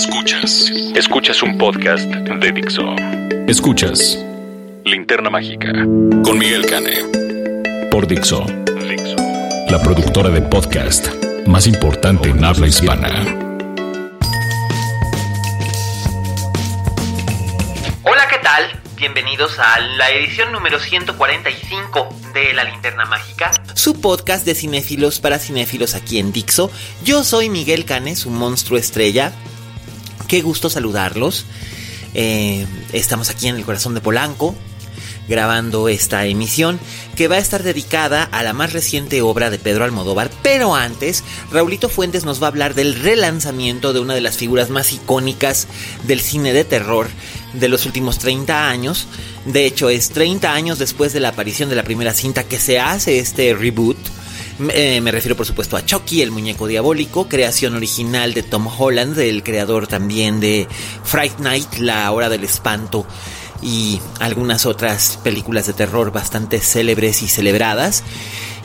Escuchas. Escuchas un podcast de Dixo. Escuchas Linterna Mágica con Miguel Cane. Por Dixo. Dixo. La productora de podcast más importante en habla hispana. Hola, ¿qué tal? Bienvenidos a la edición número 145 de La Linterna Mágica, su podcast de cinéfilos para cinéfilos aquí en Dixo. Yo soy Miguel Canes, un monstruo estrella. Qué gusto saludarlos. Eh, estamos aquí en el corazón de Polanco, grabando esta emisión que va a estar dedicada a la más reciente obra de Pedro Almodóvar, pero antes Raulito Fuentes nos va a hablar del relanzamiento de una de las figuras más icónicas del cine de terror de los últimos 30 años. De hecho, es 30 años después de la aparición de la primera cinta que se hace este reboot. Eh, me refiero por supuesto a Chucky, el muñeco diabólico, creación original de Tom Holland, el creador también de Fright Night, La Hora del Espanto y algunas otras películas de terror bastante célebres y celebradas.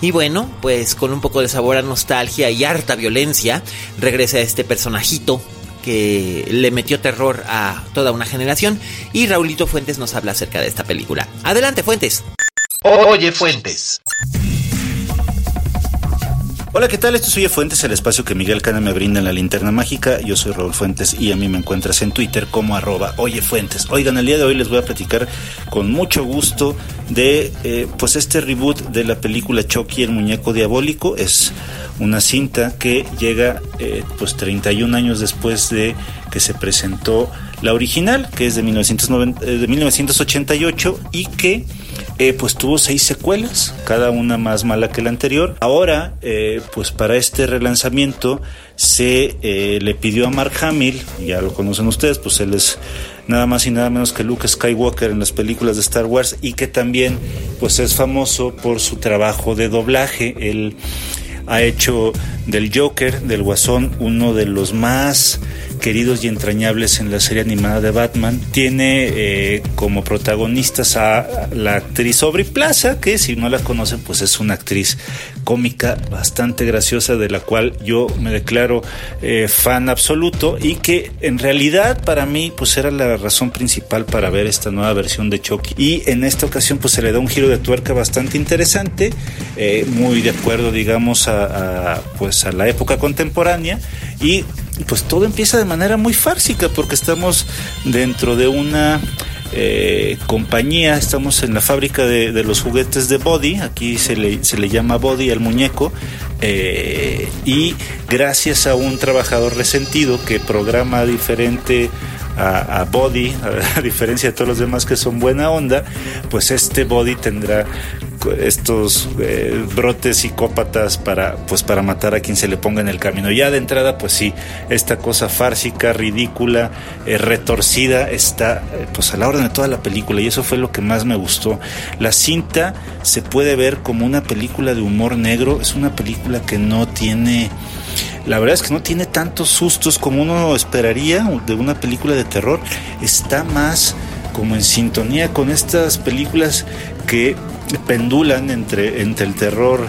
Y bueno, pues con un poco de sabor a nostalgia y harta violencia, regresa este personajito que le metió terror a toda una generación y Raulito Fuentes nos habla acerca de esta película. Adelante, Fuentes. Oye, Fuentes. Hola, ¿qué tal? Esto es Oye Fuentes, el espacio que Miguel Cana me brinda en la linterna mágica. Yo soy Raúl Fuentes y a mí me encuentras en Twitter como arroba Oye Fuentes. Oigan, el día de hoy les voy a platicar con mucho gusto de eh, pues este reboot de la película Chucky, el muñeco diabólico. Es una cinta que llega eh, pues 31 años después de que se presentó la original, que es de, 1990, de 1988 y que eh, pues tuvo seis secuelas, cada una más mala que la anterior. Ahora, eh, pues para este relanzamiento se eh, le pidió a Mark Hamill, ya lo conocen ustedes, pues él es nada más y nada menos que Luke Skywalker en las películas de Star Wars y que también pues es famoso por su trabajo de doblaje. Él ha hecho del Joker, del Guasón, uno de los más queridos y entrañables en la serie animada de Batman. Tiene eh, como protagonistas a la actriz Aubrey Plaza, que si no la conocen, pues es una actriz cómica bastante graciosa, de la cual yo me declaro eh, fan absoluto y que en realidad para mí pues era la razón principal para ver esta nueva versión de Chucky. Y en esta ocasión pues se le da un giro de tuerca bastante interesante, eh, muy de acuerdo digamos a, pues a la época contemporánea y pues todo empieza de manera muy fársica porque estamos dentro de una eh, compañía, estamos en la fábrica de, los juguetes de Body, aquí se le, se le llama Body al muñeco, eh, y gracias a un trabajador resentido que programa diferente a, Body, a, diferencia de todos los demás que son buena onda, pues este Body tendrá estos eh, brotes psicópatas para pues para matar a quien se le ponga en el camino. Ya de entrada, pues sí, esta cosa fársica, ridícula, eh, retorcida está eh, pues a la orden de toda la película y eso fue lo que más me gustó. La cinta se puede ver como una película de humor negro, es una película que no tiene la verdad es que no tiene tantos sustos como uno esperaría de una película de terror. Está más como en sintonía con estas películas que pendulan entre, entre el terror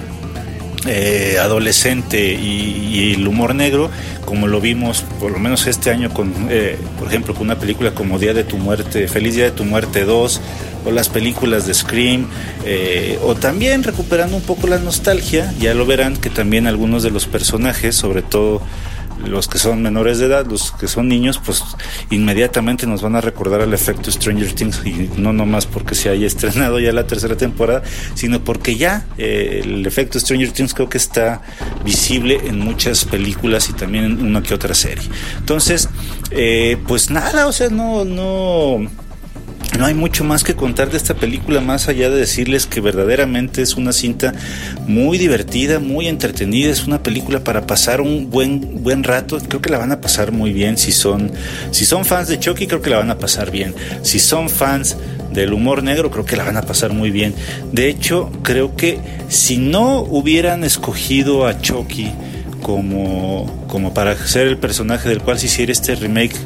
eh, adolescente y, el humor negro, como lo vimos por lo menos este año con, eh, por ejemplo, con una película como Día de tu Muerte, Feliz Día de tu Muerte 2, o las películas de Scream, eh, o también recuperando un poco la nostalgia, ya lo verán que también algunos de los personajes, sobre todo los que son menores de edad, los que son niños, pues inmediatamente nos van a recordar al efecto Stranger Things y no nomás porque se haya estrenado ya la tercera temporada, sino porque ya eh, el efecto Stranger Things creo que está visible en muchas películas y también en una que otra serie. Entonces, eh, pues nada, o sea, no, no no hay mucho más que contar de esta película más allá de decirles que verdaderamente es una cinta muy divertida, muy entretenida, es una película para pasar un buen buen rato, creo que la van a pasar muy bien si son si son fans de Chucky, creo que la van a pasar bien. Si son fans del humor negro, creo que la van a pasar muy bien. De hecho, creo que si no hubieran escogido a Chucky como, como para ser el personaje del cual se hiciera este remake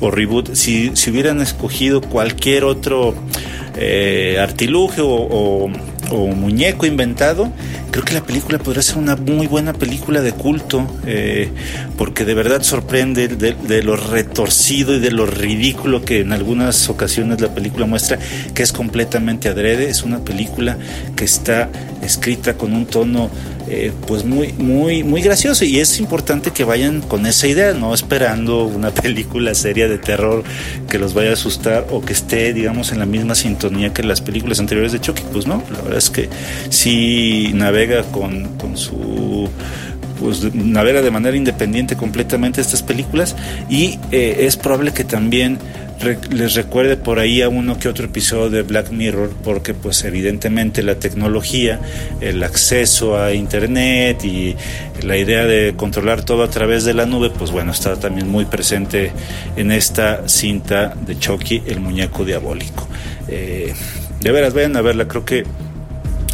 o reboot, si, si hubieran escogido cualquier otro eh, artilugio o, muñeco inventado, creo que la película podría ser una muy buena película de culto, eh, porque de verdad sorprende de, de, lo retorcido y de lo ridículo que en algunas ocasiones la película muestra, que es completamente adrede, es una película que está escrita con un tono eh, pues muy, muy, muy gracioso. Y es importante que vayan con esa idea, no esperando una película seria de terror que los vaya a asustar o que esté, digamos, en la misma sintonía que las películas anteriores de Chucky. Pues no, la verdad es que si navega con, con su pues navega de manera independiente completamente estas películas y eh, es probable que también les recuerde por ahí a uno que otro episodio de Black Mirror, porque pues evidentemente la tecnología, el acceso a internet y la idea de controlar todo a través de la nube, pues bueno, está también muy presente en esta cinta de Chucky, el muñeco diabólico. Eh, de veras, vayan a verla, creo que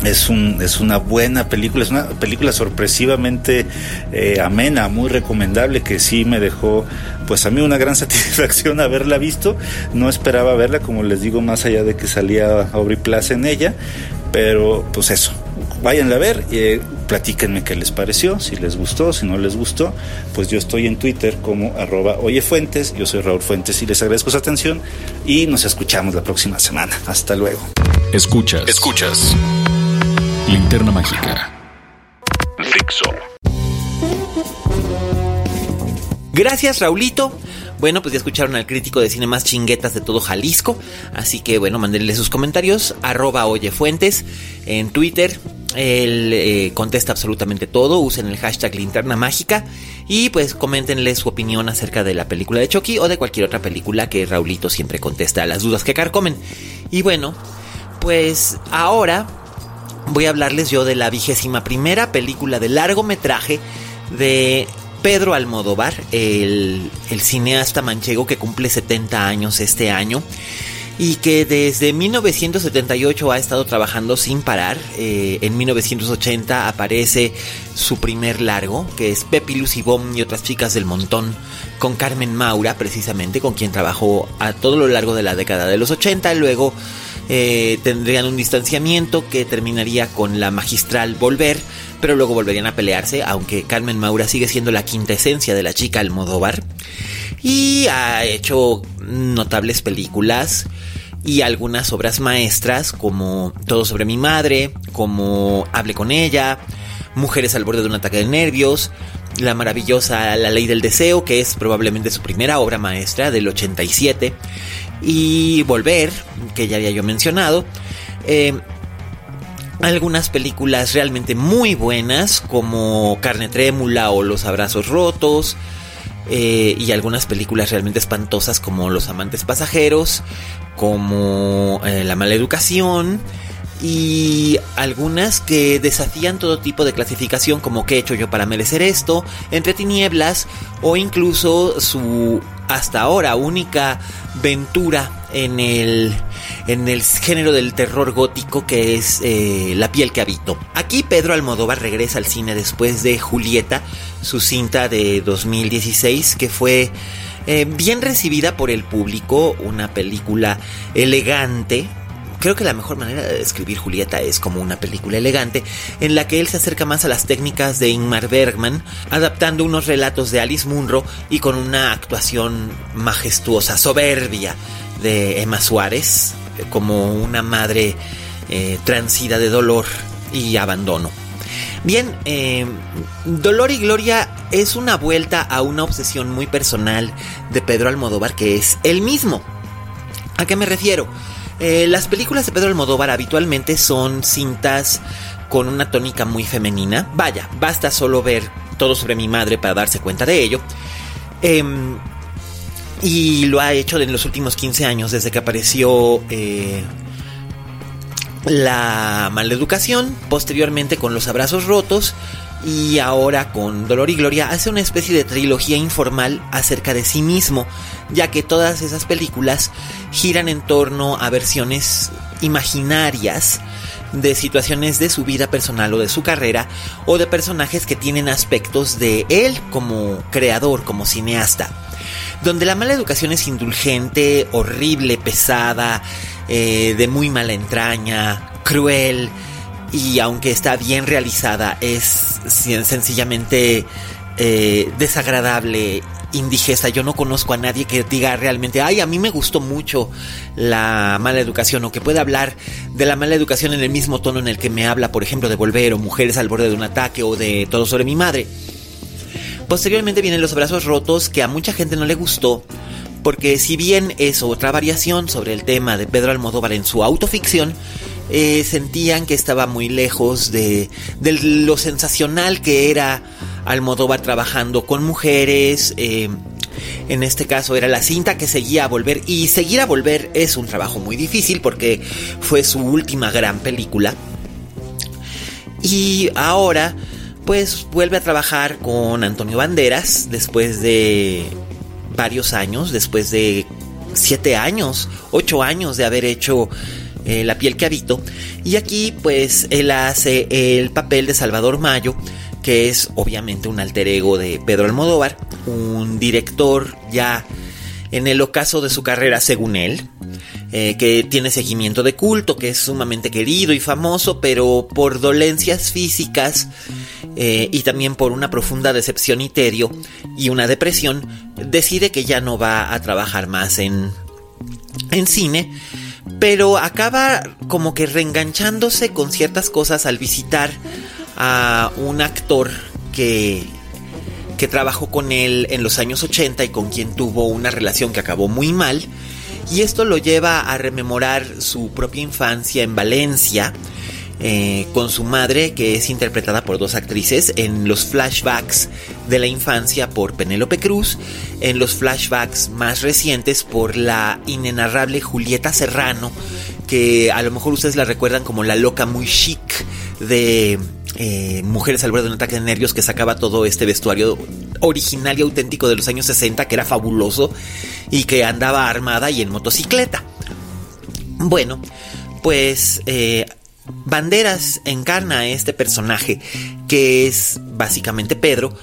es, un, es una buena película, es una película sorpresivamente eh, amena, muy recomendable, que sí me dejó, pues a mí una gran satisfacción haberla visto. No esperaba verla, como les digo, más allá de que salía Aubrey Plaza en ella, pero pues eso, váyanla a ver, eh, platíquenme qué les pareció, si les gustó, si no les gustó, pues yo estoy en Twitter como arroba oyefuentes, yo soy Raúl Fuentes y les agradezco su atención y nos escuchamos la próxima semana. Hasta luego. Escuchas. Escuchas. Linterna Mágica. Fixo. Gracias, Raulito. Bueno, pues ya escucharon al crítico de cine más chinguetas de todo Jalisco. Así que bueno, mándenle sus comentarios. Arroba Oyefuentes en Twitter. Él eh, contesta absolutamente todo. Usen el hashtag linterna mágica. Y pues coméntenle su opinión acerca de la película de Chucky o de cualquier otra película que Raulito siempre contesta a las dudas que carcomen. Y bueno, pues ahora voy a hablarles yo de la vigésima primera película de largometraje de Pedro Almodóvar, el, cineasta manchego que cumple 70 años este año y que desde 1978 ha estado trabajando sin parar. Eh, en 1980 aparece su primer largo, que es Pepi Lucibom y otras chicas del montón, con Carmen Maura, precisamente, con quien trabajó a todo lo largo de la década de los 80. Luego eh, tendrían un distanciamiento que terminaría con la magistral Volver, pero luego volverían a pelearse, aunque Carmen Maura sigue siendo la quinta esencia de la chica Almodóvar. Y ha hecho notables películas y algunas obras maestras como Todo sobre mi madre, como Hable con ella, Mujeres al borde de un ataque de nervios, la maravillosa La ley del deseo, que es probablemente su primera obra maestra del 87, y Volver, que ya había yo mencionado. Eh, algunas películas realmente muy buenas como Carne Trémula o Los Abrazos Rotos. Eh, y algunas películas realmente espantosas como Los Amantes Pasajeros, como eh, La Mala Educación y algunas que desafían todo tipo de clasificación como qué he hecho yo para merecer esto, Entre Tinieblas o incluso su hasta ahora única ventura en el, en el género del terror gótico que es eh, La piel que habito. Aquí Pedro Almodóvar regresa al cine después de Julieta, su cinta de 2016 que fue eh, bien recibida por el público, una película elegante, creo que la mejor manera de describir Julieta es como una película elegante en la que él se acerca más a las técnicas de Ingmar Bergman, adaptando unos relatos de Alice Munro y con una actuación majestuosa, soberbia de Emma Suárez, como una madre eh, transida de dolor y abandono. Bien, eh, Dolor y Gloria es una vuelta a una obsesión muy personal de Pedro Almodóvar que es él mismo. ¿A qué me refiero? Eh, las películas de Pedro Almodóvar habitualmente son cintas con una tónica muy femenina. Vaya, basta solo ver todo sobre mi madre para darse cuenta de ello. Em, y lo ha hecho en los últimos 15 años, desde que apareció eh, La Maleducación, posteriormente con Los Abrazos Rotos y ahora con Dolor y Gloria hace una especie de trilogía informal acerca de sí mismo, ya que todas esas películas giran en torno a versiones imaginarias de situaciones de su vida personal o de su carrera o de personajes que tienen aspectos de él como creador, como cineasta. Donde la mala educación es indulgente, horrible, pesada, eh, de muy mala entraña, cruel, y aunque está bien realizada, es sencillamente eh, desagradable, indigesta. Yo no conozco a nadie que diga realmente, ay, a mí me gustó mucho la mala educación o que pueda hablar de la mala educación en el mismo tono en el que me habla, por ejemplo, de Volver o Mujeres al borde de un ataque o de Todo sobre mi madre. Posteriormente vienen Los brazos rotos, que a mucha gente no le gustó, porque si bien es otra variación sobre el tema de Pedro Almodóvar en su autoficción, eh, sentían que estaba muy lejos de, lo sensacional que era Almodóvar trabajando con mujeres. Eh, en este caso era la cinta que seguía a volver y seguir a volver es un trabajo muy difícil porque fue su última gran película. Y ahora pues vuelve a trabajar con Antonio Banderas después de varios años, después de siete años, ocho años de haber hecho eh, la piel que habito. Y aquí pues él hace el papel de Salvador Mayo, que es obviamente un alter ego de Pedro Almodóvar, un director ya en el ocaso de su carrera según él, eh, que tiene seguimiento de culto, que es sumamente querido y famoso, pero por dolencias físicas eh, y también por una profunda decepción y tedio y una depresión, decide que ya no va a trabajar más en, en cine pero acaba como que reenganchándose con ciertas cosas al visitar a un actor que, que trabajó con él en los años 80 y con quien tuvo una relación que acabó muy mal. Y esto lo lleva a rememorar su propia infancia en Valencia, eh, con su madre, que es interpretada por dos actrices, en los flashbacks de la infancia por Penélope Cruz, en los flashbacks más recientes por la inenarrable Julieta Serrano, que a lo mejor ustedes la recuerdan como la loca muy chic de eh, Mujeres al borde de un ataque de nervios que sacaba todo este vestuario original y auténtico de los años 60, que era fabuloso y que andaba armada y en motocicleta. Bueno, pues eh, Banderas encarna a este personaje que es básicamente Pedro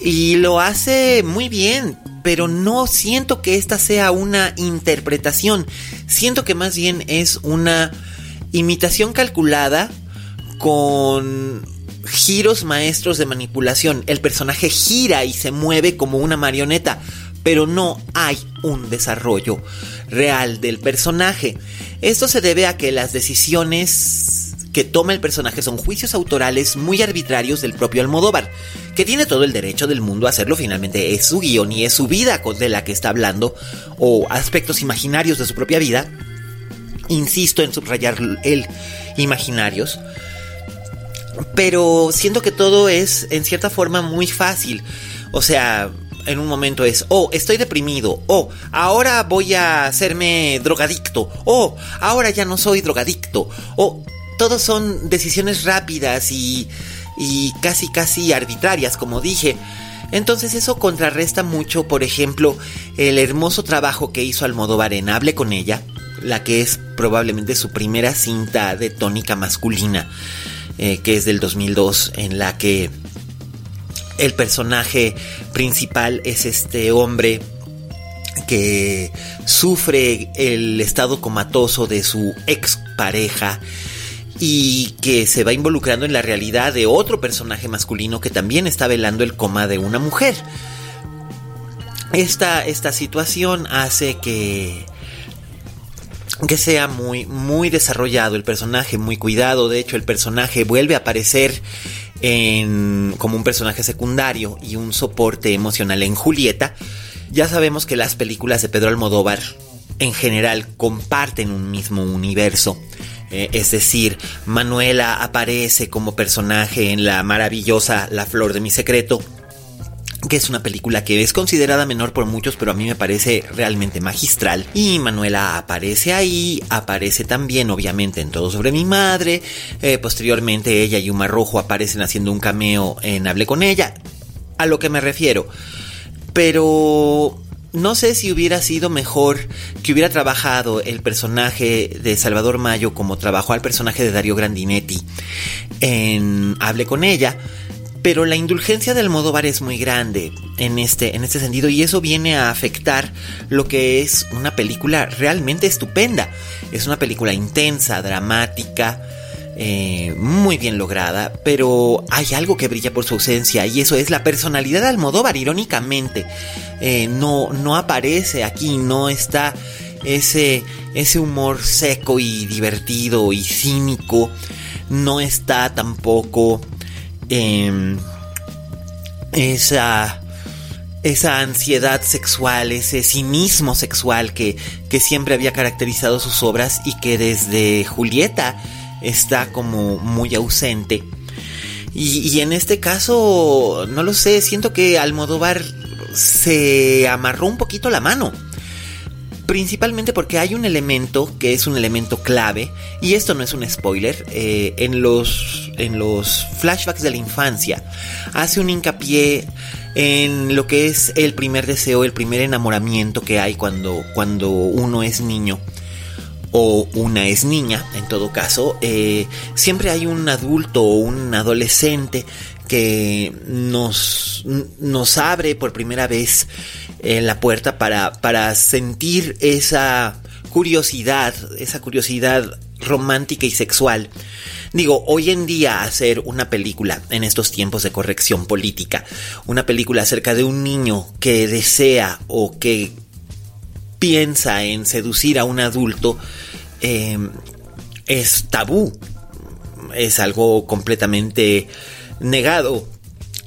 y lo hace muy bien, pero no siento que esta sea una interpretación, siento que más bien es una imitación calculada con giros maestros de manipulación. El personaje gira y se mueve como una marioneta, pero no hay un desarrollo real del personaje. Esto se debe a que las decisiones que toma el personaje son juicios autorales muy arbitrarios del propio Almodóvar, que tiene todo el derecho del mundo a hacerlo, finalmente es su guion y es su vida de la que está hablando, o aspectos imaginarios de su propia vida. Insisto en subrayar el imaginarios. Pero siento que todo es en cierta forma muy fácil. O sea, en un momento es, oh, estoy deprimido, oh, ahora voy a hacerme drogadicto, oh, ahora ya no soy drogadicto, oh, todos son decisiones rápidas y, y casi casi arbitrarias, como dije. Entonces eso contrarresta mucho, por ejemplo, el hermoso trabajo que hizo Almodóvar en Hable con ella, la que es probablemente su primera cinta de tónica masculina, eh, que es del 2002, en la que el personaje principal es este hombre que sufre el estado comatoso de su ex pareja y que se va involucrando en la realidad de otro personaje masculino que también está velando el coma de una mujer. Esta, esta situación hace que que sea muy muy desarrollado el personaje, muy cuidado, de hecho el personaje vuelve a aparecer como un personaje secundario y un soporte emocional en Julieta, ya sabemos que las películas de Pedro Almodóvar en general comparten un mismo universo. Eh, es decir, Manuela aparece como personaje en la maravillosa La Flor de mi Secreto, que es una película que es considerada menor por muchos, pero a mí me parece realmente magistral. Y Manuela aparece ahí, aparece también obviamente en Todo sobre mi madre, eh, posteriormente ella y Uma Rojo aparecen haciendo un cameo en Hable con ella, a lo que me refiero. Pero no sé si hubiera sido mejor que hubiera trabajado el personaje de Salvador Mayo como trabajó al personaje de Dario Grandinetti en Hable con ella pero la indulgencia del Almodóvar es muy grande en este, en este sentido y eso viene a afectar lo que es una película realmente estupenda. Es una película intensa, dramática, eh, muy bien lograda, pero hay algo que brilla por su ausencia y eso es la personalidad de Almodóvar, irónicamente. Eh, no, no aparece aquí, no está ese, ese humor seco y divertido y cínico, no está tampoco Em, esa, esa ansiedad sexual, ese cinismo sexual que, que siempre había caracterizado sus obras y que desde Julieta está como muy ausente. Y, y, en este caso, no lo sé, siento que Almodóvar se amarró un poquito la mano principalmente porque hay un elemento que es un elemento clave, y esto no es un spoiler, eh, en, los, en los flashbacks de la infancia hace un hincapié en lo que es el primer deseo, el primer enamoramiento que hay cuando, cuando uno es niño o una es niña, en todo caso, eh, siempre hay un adulto o un adolescente que nos, nos abre por primera vez en la puerta para, para sentir esa curiosidad, esa curiosidad romántica y sexual. Digo, hoy en día hacer una película en estos tiempos de corrección política, una película acerca de un niño que desea o que piensa en seducir a un adulto, em, es tabú, es algo completamente negado.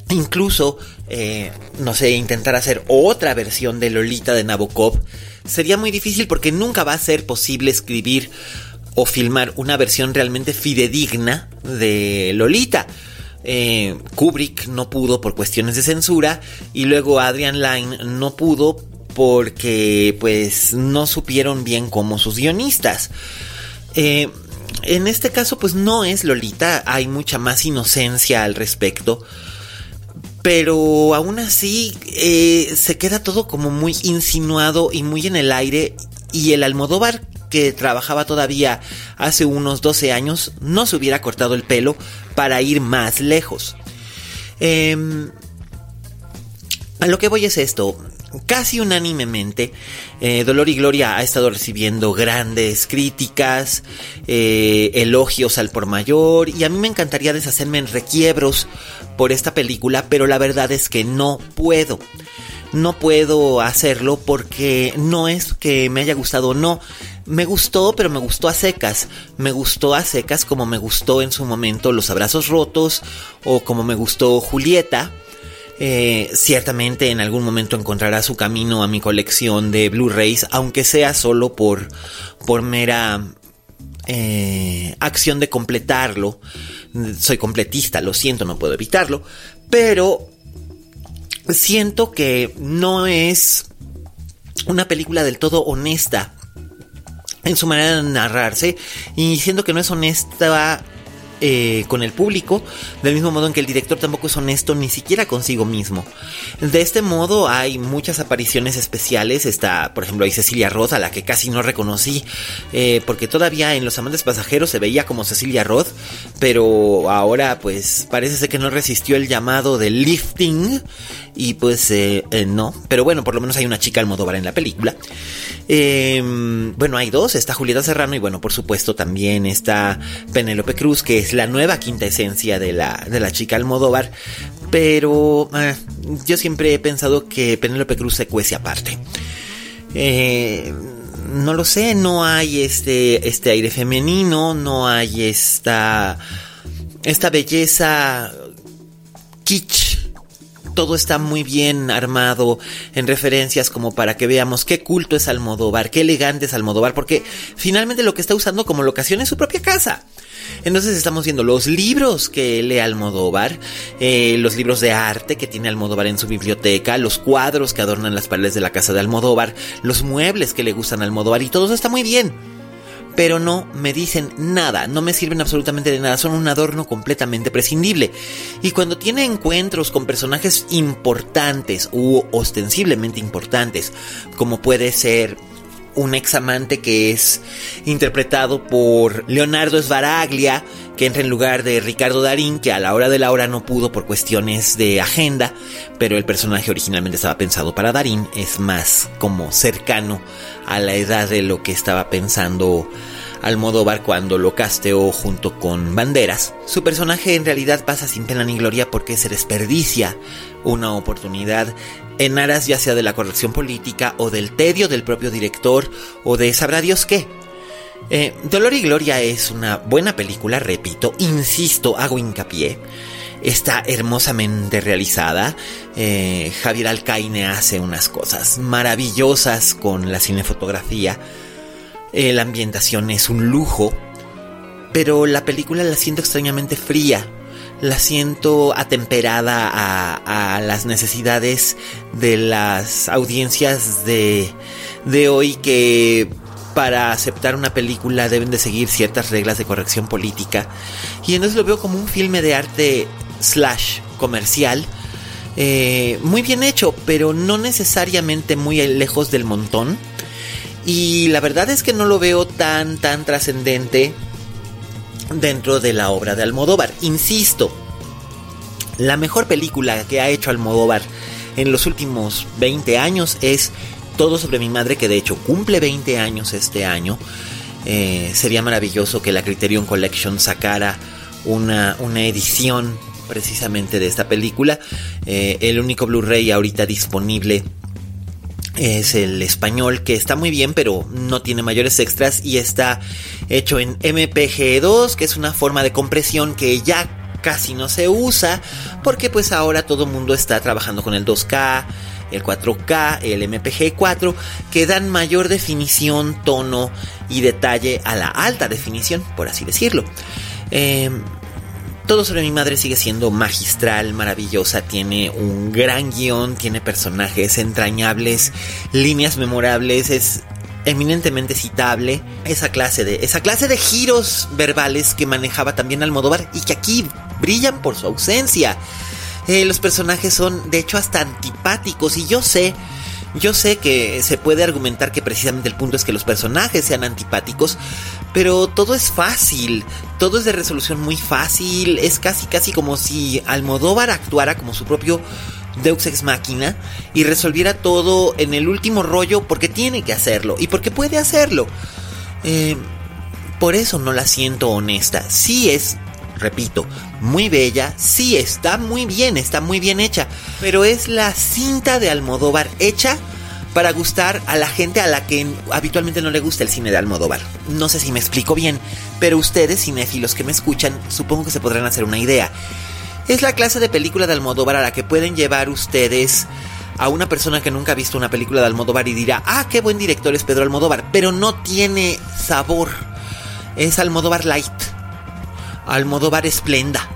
Incluso eh, no sé, intentar hacer otra versión de Lolita de Nabokov, sería muy difícil porque nunca va a ser posible escribir o filmar una versión realmente fidedigna de Lolita. Eh, Kubrick no pudo por cuestiones de censura y luego Adrian Lyne no pudo porque pues no supieron bien como sus guionistas. Eh, en este caso pues no es Lolita, hay mucha más inocencia al respecto pero aún así eh, se queda todo como muy insinuado y muy en el aire y el Almodóvar que trabajaba todavía hace unos 12 años no se hubiera cortado el pelo para ir más lejos. Em, a lo que voy es esto, casi unánimemente, eh, Dolor y Gloria ha estado recibiendo grandes críticas, eh, elogios al por mayor, y a mí me encantaría deshacerme en requiebros por esta película, pero la verdad es que no puedo. No puedo hacerlo porque no es que me haya gustado, no. Me gustó, pero me gustó a secas. Me gustó a secas como me gustó en su momento Los Abrazos Rotos o como me gustó Julieta eh, ciertamente en algún momento encontrará su camino a mi colección de Blu-rays, aunque sea solo por, por mera eh, acción de completarlo. Soy completista, lo siento, no puedo evitarlo, pero siento que no es una película del todo honesta en su manera de narrarse y siento que no es honesta eh, con el público, del mismo modo en que el director tampoco es honesto ni siquiera consigo mismo. De este modo hay muchas apariciones especiales, está por ejemplo hay Cecilia Roth, a la que casi no reconocí, eh, porque todavía en Los Amantes Pasajeros se veía como Cecilia Roth, pero ahora pues parece ser que no resistió el llamado de lifting y pues eh, no, pero bueno, por lo menos hay una chica Almodóvar en la película. bueno, hay dos, está Julieta Serrano y bueno, por supuesto también está Penélope Cruz, que es la nueva quinta esencia de la, de la chica Almodóvar, pero eh, yo siempre he pensado que Penélope Cruz se cuece aparte. Eh, no lo sé, no hay este, este aire femenino, no hay esta, esta belleza kitsch todo está muy bien armado en referencias como para que veamos qué culto es Almodóvar, qué elegante es Almodóvar, porque finalmente lo que está usando como locación es su propia casa. Entonces estamos viendo los libros que lee Almodóvar, eh, los libros de arte que tiene Almodóvar en su biblioteca, los cuadros que adornan las paredes de la casa de Almodóvar, los muebles que le gustan Almodóvar y todo eso está muy bien. Pero no me dicen nada, no me sirven absolutamente de nada, son un adorno completamente prescindible. Y cuando tiene encuentros con personajes importantes u ostensiblemente importantes, como puede ser un ex amante que es interpretado por Leonardo Svaraglia, que entra en lugar de Ricardo Darín, que a la hora de la hora no pudo por cuestiones de agenda, pero el personaje originalmente estaba pensado para Darín, es más como cercano a la edad de lo que estaba pensando Almodóvar cuando lo casteó junto con Banderas. Su personaje en realidad pasa sin pena ni gloria porque se desperdicia una oportunidad en aras ya sea de la corrección política o del tedio del propio director o de sabrá Dios qué. Eh, Dolor y Gloria es una buena película, repito, insisto, hago hincapié. Está hermosamente realizada. Eh, Javier Alcaine hace unas cosas maravillosas con la cinefotografía. Eh, la ambientación es un lujo. Pero la película la siento extrañamente fría la siento atemperada a, las necesidades de las audiencias de, de hoy que para aceptar una película deben de seguir ciertas reglas de corrección política. Y entonces lo veo como un filme de arte slash comercial. Eh, muy bien hecho, pero no necesariamente muy lejos del montón. Y la verdad es que no lo veo tan, tan trascendente dentro de la obra de Almodóvar. Insisto, la mejor película que ha hecho Almodóvar en los últimos 20 años es Todo sobre mi madre, que de hecho cumple 20 años este año. Eh, sería maravilloso que la Criterion Collection sacara una, una edición precisamente de esta película. Eh, el único Blu-ray ahorita disponible es el español que está muy bien pero no tiene mayores extras y está hecho en MPG2 que es una forma de compresión que ya casi no se usa porque pues ahora todo el mundo está trabajando con el 2K, el 4K, el MPG4 que dan mayor definición, tono y detalle a la alta definición, por así decirlo. Em, todo sobre mi madre sigue siendo magistral, maravillosa, tiene un gran guion, tiene personajes entrañables, líneas memorables, es eminentemente citable esa clase de esa clase de giros verbales que manejaba también Almodóvar y que aquí brillan por su ausencia. Eh, los personajes son de hecho hasta antipáticos y yo sé yo sé que se puede argumentar que precisamente el punto es que los personajes sean antipáticos, pero todo es fácil, todo es de resolución muy fácil, es casi casi como si Almodóvar actuara como su propio Deux Ex Máquina y resolviera todo en el último rollo porque tiene que hacerlo y porque puede hacerlo. Eh, por eso no la siento honesta. Sí es, repito, muy bella, sí está muy bien, está muy bien hecha, pero es la cinta de Almodóvar hecha para gustar a la gente a la que habitualmente no le gusta el cine de Almodóvar. No sé si me explico bien, pero ustedes, cinéfilos que me escuchan, supongo que se podrán hacer una idea. Es la clase de película de Almodóvar a la que pueden llevar ustedes a una persona que nunca ha visto una película de Almodóvar y dirá, ah, qué buen director es Pedro Almodóvar, pero no tiene sabor. Es Almodóvar Light. Almodóvar Esplenda.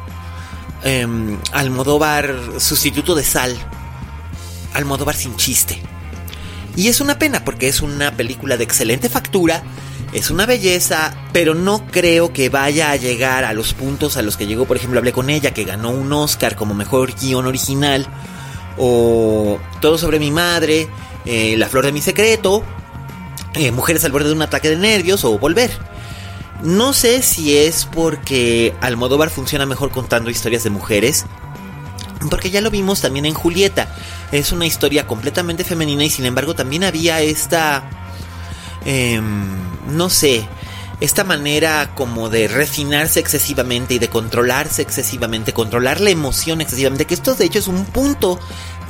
Em, Almodóvar sustituto de sal. Almodóvar sin chiste. Y es una pena porque es una película de excelente factura, es una belleza, pero no creo que vaya a llegar a los puntos a los que llegó, por ejemplo, hablé con ella, que ganó un Oscar como mejor guion original, o Todo sobre mi madre, eh, La flor de mi secreto, eh, Mujeres al borde de un ataque de nervios, o Volver. No sé si es porque Almodóvar funciona mejor contando historias de mujeres, porque ya lo vimos también en Julieta. Es una historia completamente femenina y sin embargo también había esta... Em, no sé, esta manera como de refinarse excesivamente y de controlarse excesivamente, controlar la emoción excesivamente, que esto de hecho es un punto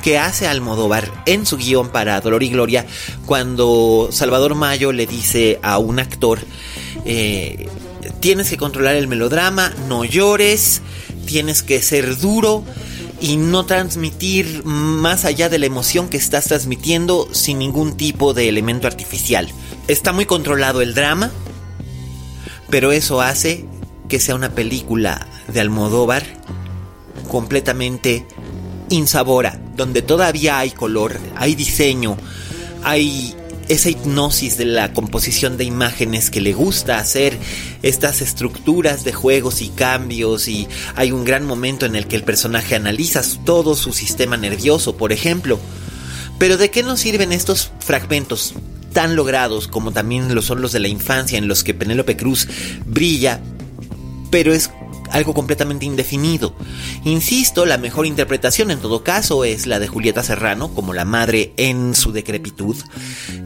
que hace Almodóvar en su guion para Dolor y Gloria cuando Salvador Mayo le dice a un actor eh, tienes que controlar el melodrama, no llores, tienes que ser duro. y no transmitir más allá de la emoción que estás transmitiendo sin ningún tipo de elemento artificial. Está muy controlado el drama, pero eso hace que sea una película de Almodóvar completamente insabora, donde todavía hay color, hay diseño, hay esa hipnosis de la composición de imágenes que le gusta hacer, estas estructuras de juegos y cambios y hay un gran momento en el que el personaje analiza todo su sistema nervioso, por ejemplo. Pero ¿de qué nos sirven estos fragmentos tan logrados como también lo son los de la infancia en los que Penélope Cruz brilla, pero es algo completamente indefinido. Insisto, la mejor interpretación en todo caso es la de Julieta Serrano como la madre en su decrepitud,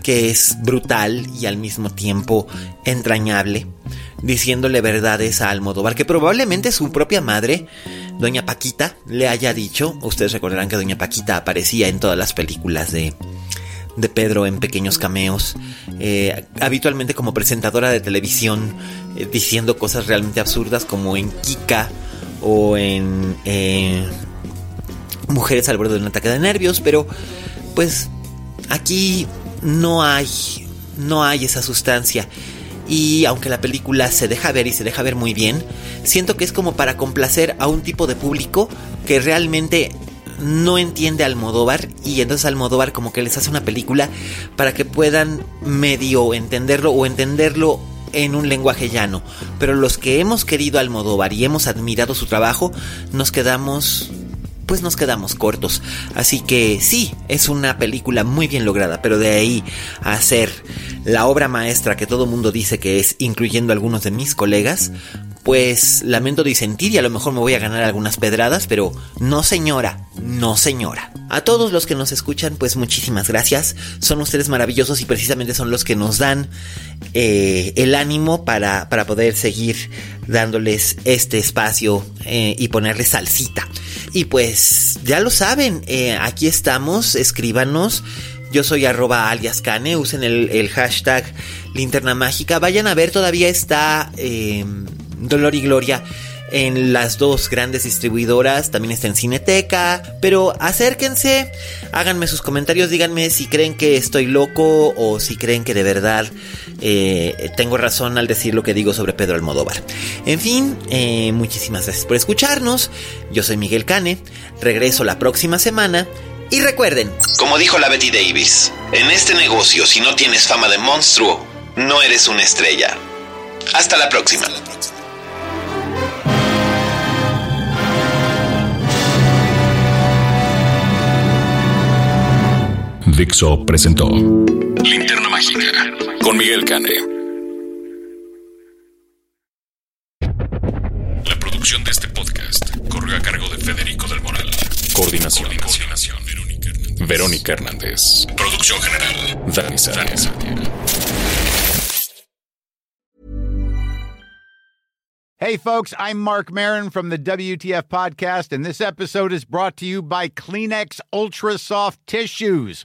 que es brutal y al mismo tiempo entrañable, diciéndole verdades a Almodóvar que probablemente su propia madre Doña Paquita le haya dicho, ustedes recordarán que Doña Paquita aparecía en todas las películas de, de Pedro en pequeños cameos, eh, habitualmente como presentadora de televisión, eh, diciendo cosas realmente absurdas como en Kika o en eh, Mujeres al borde de un ataque de nervios, pero pues aquí no hay, no hay esa sustancia. Y aunque la película se deja ver y se deja ver muy bien, siento que es como para complacer a un tipo de público que realmente no entiende Almodóvar y entonces Almodóvar como que les hace una película para que puedan medio entenderlo o entenderlo en un lenguaje llano. Pero los que hemos querido Almodóvar y hemos admirado su trabajo, nos quedamos pues nos quedamos cortos. Así que sí, es una película muy bien lograda, pero de ahí a hacer la obra maestra que todo mundo dice que es, incluyendo algunos de mis colegas, pues lamento disentir y a lo mejor me voy a ganar algunas pedradas, pero no señora, no señora. A todos los que nos escuchan, pues muchísimas gracias. Son ustedes maravillosos y precisamente son los que nos dan eh, el ánimo para, para, poder seguir dándoles este espacio eh, y ponerles salsita. Y pues ya lo saben, eh, aquí estamos, escríbanos. Yo soy arroba alias usen el, el hashtag linterna mágica. Vayan a ver, todavía está Dolor y Gloria en las dos grandes distribuidoras, también está en Cineteca, pero acérquense, háganme sus comentarios, díganme si creen que estoy loco o si creen que de verdad eh, tengo razón al decir lo que digo sobre Pedro Almodóvar. En fin, eh, muchísimas gracias por escucharnos, yo soy Miguel Cane, regreso la próxima semana. Y recuerden, como dijo la Betty Davis, en este negocio si no tienes fama de monstruo, no eres una estrella. Hasta la próxima. Dixo presentó Linterna Mágica con Miguel Cane. La producción de este podcast corre a cargo de Federico del Moral. Coordinación. Coordinación. Verónica Hernández. Producción general. Dani Sánchez. Hey, folks, I'm Mark Marin from the WTF Podcast, and this episode is brought to you by Kleenex Ultra Soft Tissues